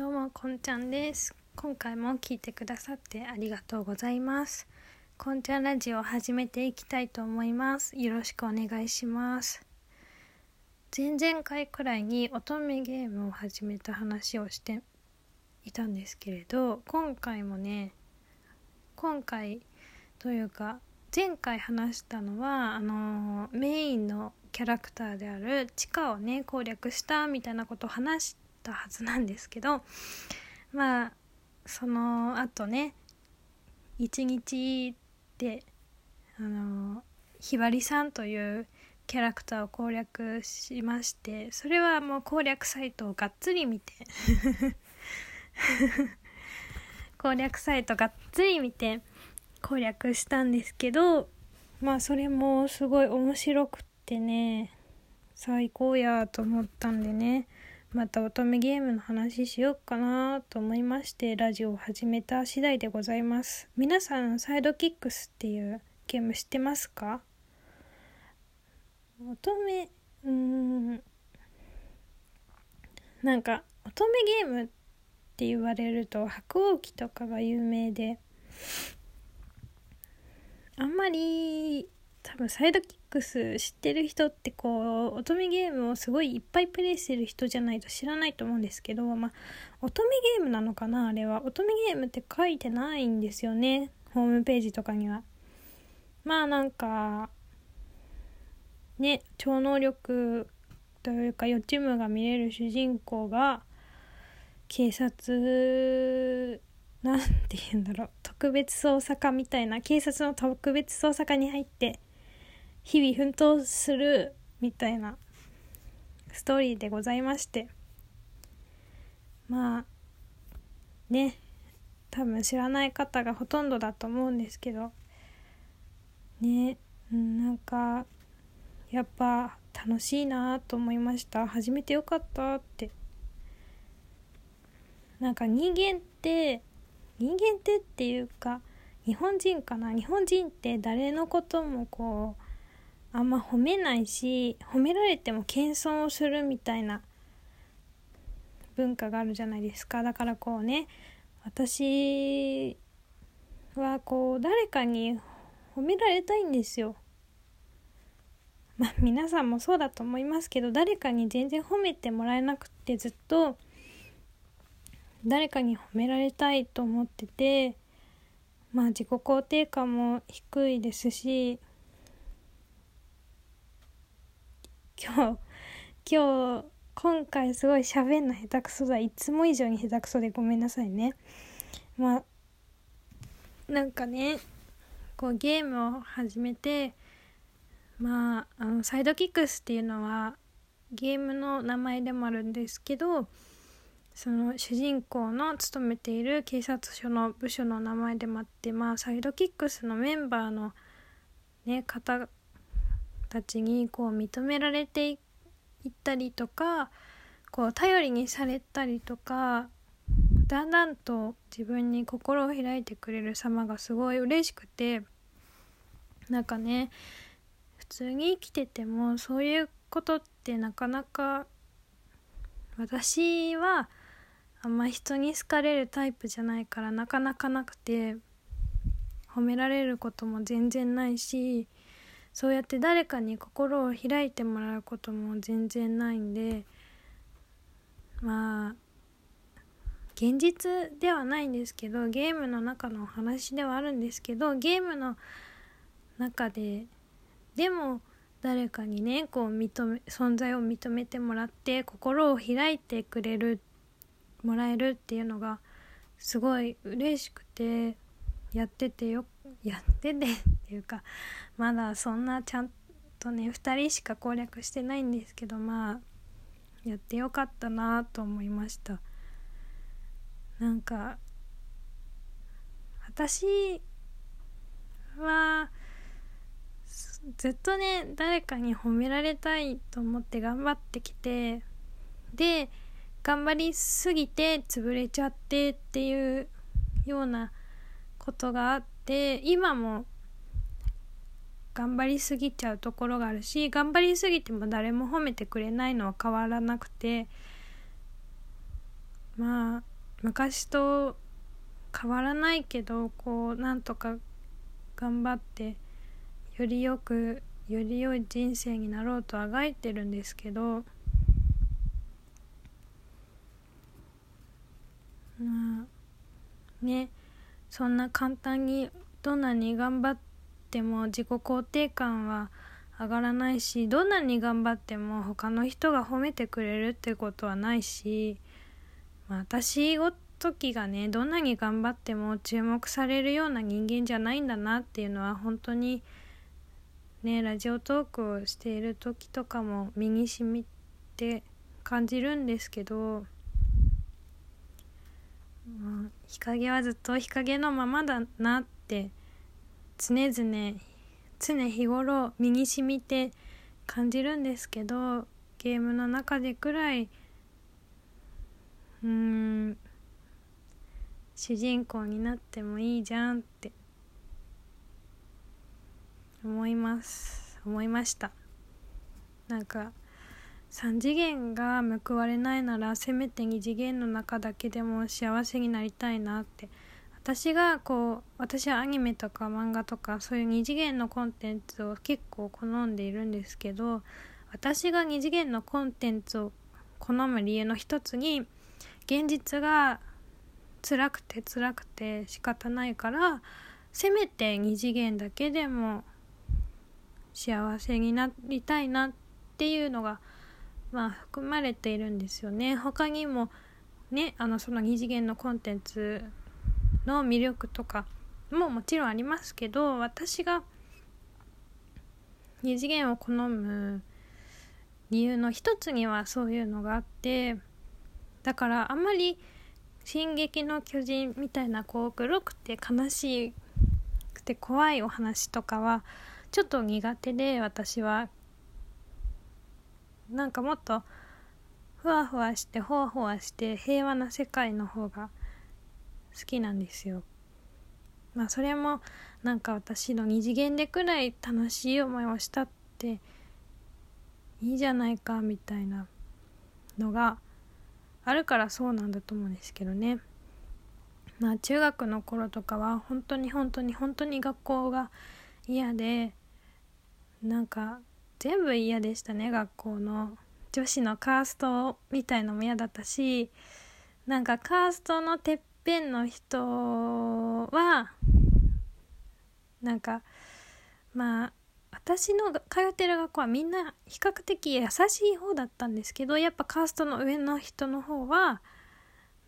どうもこんちゃんです。今回も聞いてくださってありがとうございます。こんちゃんラジオを始めていきたいと思います。よろしくお願いします。前々回くらいに乙女ゲームを始めた話をしていたんですけれど今回もね今回というか前回話したのはあのメインのキャラクターである地下をね攻略したみたいなことを話したはずなんですけどまあその後ね一日であのひばりさんというキャラクターを攻略しましてそれはもう攻略サイトをがっつり見て 攻略サイトがっつり見て攻略したんですけどまあそれもすごい面白くってね最高やと思ったんでね。また乙女ゲームの話しようかなと思いましてラジオを始めた次第でございます。皆さんサイドキックスっていうゲーム知ってますか？乙女うーん。なんか乙女ゲームって言われると白鸚記とかが有名であんまり多分サイドキックス知ってる人ってこう乙女ゲームをすごいいっぱいプレイしてる人じゃないと知らないと思うんですけどまあ乙女ゲームなのかなあれは。乙女ゲームって書いてないんですよねホームページとかには。まあなんかね超能力というか予知夢が見れる主人公が警察なんて言うんだろう。特別捜査課みたいな警察の特別捜査課に入って日々奮闘するみたいなストーリーでございまして。まあね多分知らない方がほとんどだと思うんですけど。ねなんかやっぱ楽しいなと思いました。始めてよかったって。なんか人間って人間ってっていうか日本人かな？日本人って誰のこともこうあんま褒めないし褒められても謙遜をするみたいな文化があるじゃないですか。だからこうね私はこう誰かに褒められたいんですよ。まあ皆さんもそうだと思いますけど誰かに全然褒めてもらえなくってずっと誰かに褒められたいと思っててまあ自己肯定感も低いですし今日今日今回すごい喋んの下手くそだ。いつも以上に下手くそでごめんなさいね。まあなんかねこうゲームを始めてまああのサイドキックスっていうのはゲームの名前でもあるんですけどその主人公の勤めている警察署の部署の名前でもあってまあサイドキックスのメンバーのね方たちにこう認められていったりとかこう頼りにされたりとかだんだんと自分に心を開いてくれる様がすごい嬉しくてなんかね普通に生きててもそういうことってなかなか私はあんま人に好かれるタイプじゃないからなかなかなくて褒められることも全然ないしそうやって誰かに心を開いてもらうことも全然ないんでまあ現実ではないんですけどゲームの中のお話ではあるんですけどゲームの中ででも誰かにねこう認め存在を認めてもらって心を開いてくれるもらえるっていうのがすごい嬉しくてやっててよやっててていうかまだそんなちゃんとね2人しか攻略してないんですけどまあやってよかったなと思いました。なんか私はずっとね誰かに褒められたいと思って頑張ってきてで頑張りすぎて潰れちゃってっていうようなことがあって今も頑張りすぎちゃうところがあるし頑張りすぎても誰も褒めてくれないのは変わらなくてまあ昔と変わらないけどこうなんとか頑張ってよりよくより良い人生になろうとあがいてるんですけどまあねそんな簡単にどんなに頑張っても自己肯定感は上がらないしどんなに頑張っても他の人が褒めてくれるってことはないし、まあ、私ご時がねどんなに頑張っても注目されるような人間じゃないんだなっていうのは本当にねラジオトークをしている時とかも身にしみて感じるんですけど、日陰はずっと日陰のままだなって常々常日頃身にしみて感じるんですけどゲームの中でくらいうーん主人公になってもいいじゃんって思います。思いました。なんか3次元が報われないならせめて2次元の中だけでも幸せになりたいなって私がこう私はアニメとか漫画とかそういう2次元のコンテンツを結構好んでいるんですけど私が2次元のコンテンツを好む理由の一つに現実が辛くて辛くて仕方ないからせめて2次元だけでも幸せになりたいなっていうのがまあ含まれているんですよね。他にもねあのその2次元のコンテンツの魅力とかももちろんありますけど私が2次元を好む理由の一つにはそういうのがあってだからあんまり「進撃の巨人」みたいなこう黒くて悲しくて怖いお話とかはちょっと苦手で私はなんかもっとふわふわしてほわほわして平和な世界の方が好きなんですよ。まあそれもなんか私の二次元でくらい楽しい思いをしたっていいじゃないかみたいなのがあるからそうなんだと思うんですけどね。まあ中学の頃とかは本当に本当に本当に学校が嫌でなんか全部嫌でしたね学校の。女子のカーストみたいのも嫌だったしなんかカーストのてっぺんの人はなんかまあ私の通ってる学校はみんな比較的優しい方だったんですけどやっぱカーストの上の人の方は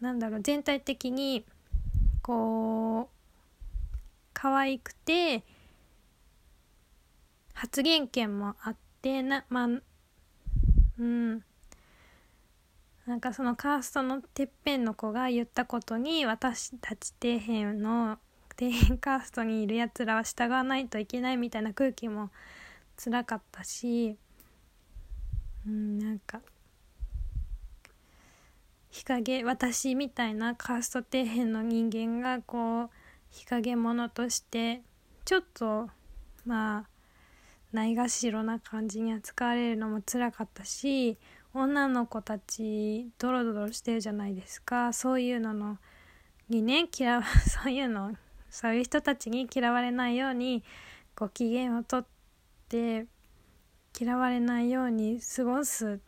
なんだろう全体的にこう可愛くて発言権もあってなまあうん。なんかそのカーストのてっぺんの子が言ったことに私たち底辺の底辺カーストにいるやつらは従わないといけないみたいな空気も辛かったしうんなんか日陰私みたいなカースト底辺の人間がこう日陰者としてちょっとまあないがしろな感じに扱われるのも辛かったし女の子たちドロドロしてるじゃないですか。そういうののにね嫌わ そういうのそういう人たちに嫌われないようにご機嫌をとって嫌われないように過ごす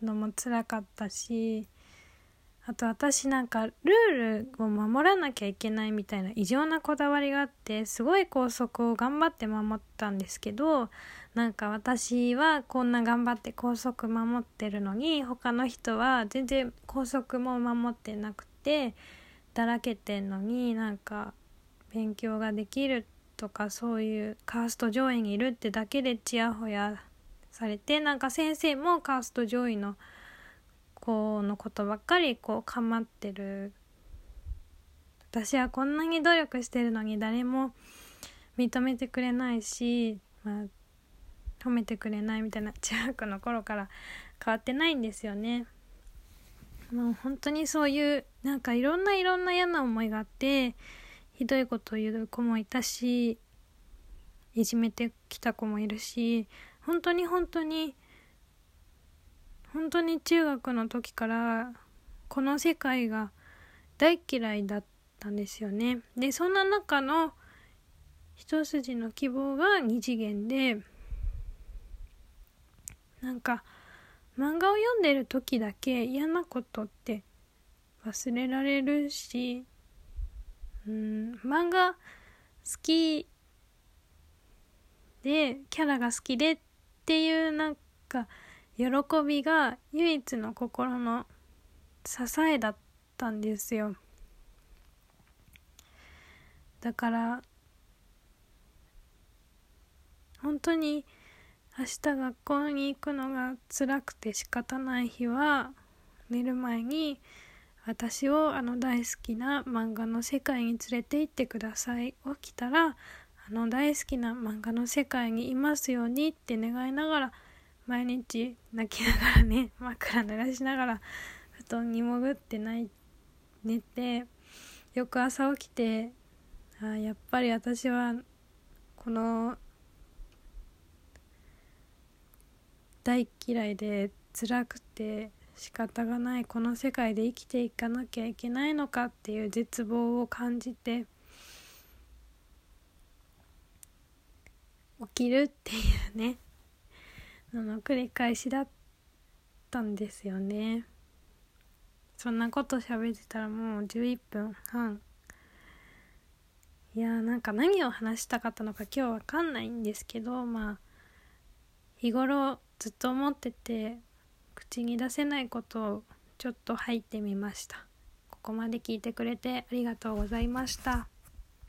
のも辛かったしあと私なんかルールを守らなきゃいけないみたいな異常なこだわりがあってすごい校則を頑張って守ったんですけどなんか私はこんな頑張って校則守ってるのに他の人は全然校則も守ってなくてだらけてんのになんか勉強ができるとかそういうカースト上位にいるってだけでちやほやされてなんか先生もカースト上位の子のことばっかりこう構ってる。私はこんなに努力してるのに誰も認めてくれないし、まあ、褒めてくれないみたいな 中学の頃から変わってないんですよね。もう本当にそういうなんかいろんないろんな嫌な思いがあってひどいことを言う子もいたしいじめてきた子もいるし本当に本当に本当に中学の時からこの世界が大嫌いだったんですよね。でそんな中の一筋の希望が二次元でなんか漫画を読んでる時だけ嫌なことって忘れられるしうん漫画好きでキャラが好きでっていうなんか喜びが唯一の心の支えだったんですよ。だから本当に明日学校に行くのが辛くて仕方ない日は寝る前に私をあの大好きな漫画の世界に連れて行ってください。起きたらあの大好きな漫画の世界にいますようにって願いながら毎日泣きながらね 枕濡らしながら布団に潜って泣い寝て翌朝起きてあやっぱり私はこの大嫌いで辛くて仕方がないこの世界で生きていかなきゃいけないのかっていう絶望を感じて起きるっていうねのの繰り返しだったんですよね。そんなこと喋ってたらもう11分半。いやーなんか何を話したかったのか今日わかんないんですけどまあ日頃ずっと思ってて口に出せないことをちょっと入ってみました。ここまで聞いてくれてありがとうございました。